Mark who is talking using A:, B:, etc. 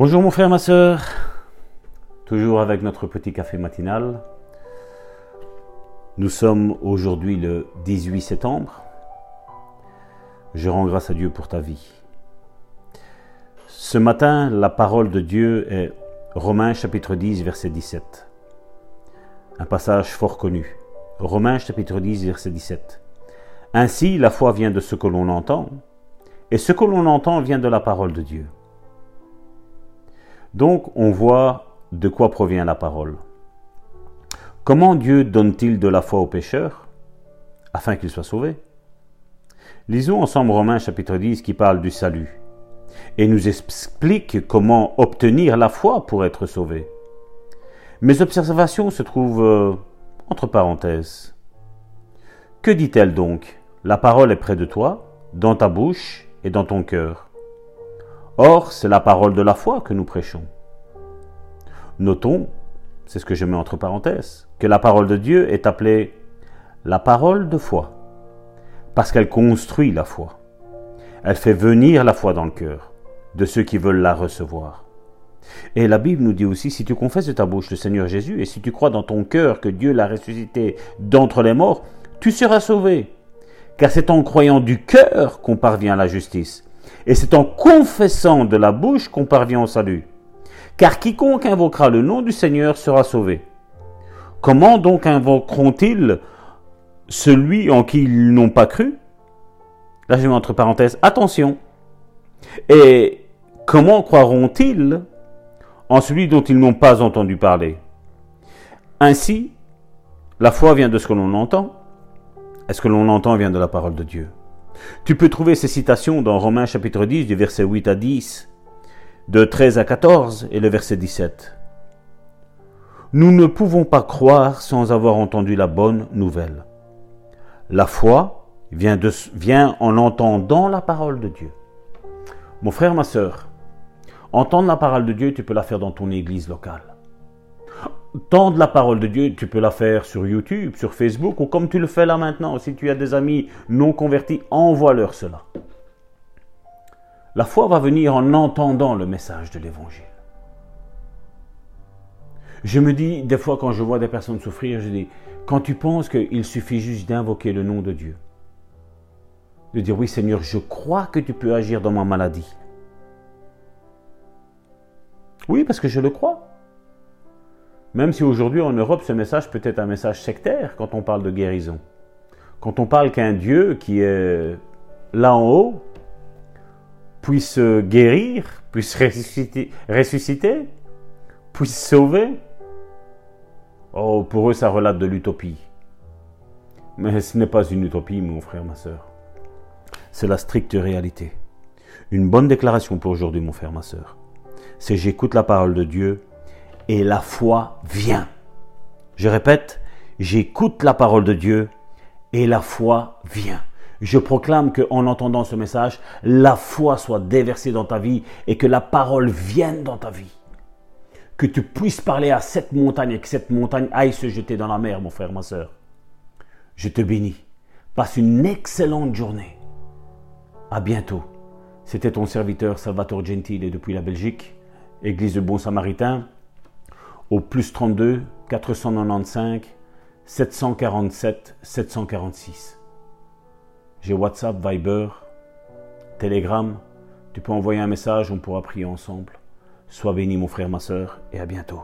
A: Bonjour mon frère, ma soeur. Toujours avec notre petit café matinal. Nous sommes aujourd'hui le 18 septembre. Je rends grâce à Dieu pour ta vie. Ce matin, la parole de Dieu est Romains chapitre 10, verset 17. Un passage fort connu. Romains chapitre 10, verset 17. Ainsi, la foi vient de ce que l'on entend, et ce que l'on entend vient de la parole de Dieu. Donc, on voit de quoi provient la parole. Comment Dieu donne-t-il de la foi aux pécheurs afin qu'ils soient sauvés? Lisons ensemble Romains chapitre 10 qui parle du salut et nous explique comment obtenir la foi pour être sauvé. Mes observations se trouvent euh, entre parenthèses. Que dit-elle donc? La parole est près de toi, dans ta bouche et dans ton cœur. Or, c'est la parole de la foi que nous prêchons. Notons, c'est ce que je mets entre parenthèses, que la parole de Dieu est appelée la parole de foi, parce qu'elle construit la foi. Elle fait venir la foi dans le cœur de ceux qui veulent la recevoir. Et la Bible nous dit aussi, si tu confesses de ta bouche le Seigneur Jésus, et si tu crois dans ton cœur que Dieu l'a ressuscité d'entre les morts, tu seras sauvé. Car c'est en croyant du cœur qu'on parvient à la justice, et c'est en confessant de la bouche qu'on parvient au salut. Car quiconque invoquera le nom du Seigneur sera sauvé. Comment donc invoqueront-ils celui en qui ils n'ont pas cru? Là, je mets entre parenthèses, attention. Et comment croiront-ils en celui dont ils n'ont pas entendu parler? Ainsi, la foi vient de ce que l'on entend. Est-ce que l'on entend vient de la parole de Dieu? Tu peux trouver ces citations dans Romains chapitre 10 du verset 8 à 10, de 13 à 14 et le verset 17. Nous ne pouvons pas croire sans avoir entendu la bonne nouvelle. La foi vient, en entendant la parole de Dieu. Mon frère, ma soeur, Entendre la parole de Dieu, tu peux la faire dans ton église locale. Entendre la parole de Dieu, tu peux la faire sur YouTube, sur Facebook, ou comme tu le fais là maintenant. Si tu as des amis non convertis, envoie-leur cela. La foi va venir en entendant le message de l'Évangile. Je me dis, des fois quand je vois des personnes souffrir, je dis, quand tu penses qu'il suffit juste d'invoquer le nom de Dieu, de dire, oui Seigneur, je crois que tu peux agir dans ma maladie. Oui, parce que je le crois. Même si aujourd'hui en Europe, ce message peut être un message sectaire quand on parle de guérison. Quand on parle qu'un Dieu qui est là en haut puisse guérir, puisse ressusciter, puisse sauver. Oh, pour eux, ça relate de l'utopie. Mais ce n'est pas une utopie, mon frère, ma soeur. C'est la stricte réalité. Une bonne déclaration pour aujourd'hui, mon frère, ma soeur c'est j'écoute la parole de Dieu et la foi vient. Je répète, j'écoute la parole de Dieu et la foi vient. Je proclame que en entendant ce message, la foi soit déversée dans ta vie et que la parole vienne dans ta vie. Que tu puisses parler à cette montagne et que cette montagne aille se jeter dans la mer, mon frère, ma soeur. Je te bénis. Passe une excellente journée. À bientôt. C'était ton serviteur Salvatore Gentile depuis la Belgique. Église de Bon Samaritain, au plus 32 495 747 746. J'ai WhatsApp, Viber, Telegram. Tu peux envoyer un message, on pourra prier ensemble. Sois béni mon frère, ma soeur, et à bientôt.